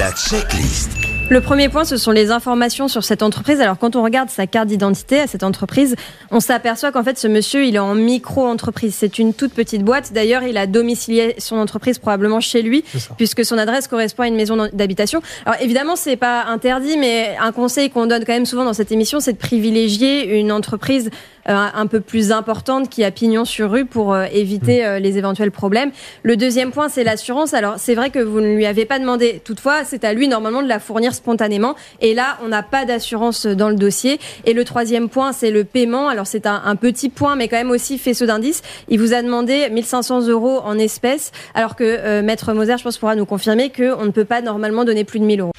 La checklist. Le premier point, ce sont les informations sur cette entreprise. Alors, quand on regarde sa carte d'identité à cette entreprise, on s'aperçoit qu'en fait, ce monsieur, il est en micro-entreprise. C'est une toute petite boîte. D'ailleurs, il a domicilié son entreprise probablement chez lui, puisque son adresse correspond à une maison d'habitation. Alors, évidemment, c'est pas interdit, mais un conseil qu'on donne quand même souvent dans cette émission, c'est de privilégier une entreprise un peu plus importante qui a pignon sur rue pour euh, éviter mm. euh, les éventuels problèmes. Le deuxième point, c'est l'assurance. Alors, c'est vrai que vous ne lui avez pas demandé. Toutefois, c'est à lui normalement de la fournir spontanément. Et là, on n'a pas d'assurance dans le dossier. Et le troisième point, c'est le paiement. Alors, c'est un, petit point, mais quand même aussi faisceau d'indices. Il vous a demandé 1500 euros en espèces, alors que Maître Moser, je pense, pourra nous confirmer qu'on ne peut pas normalement donner plus de 1000 euros.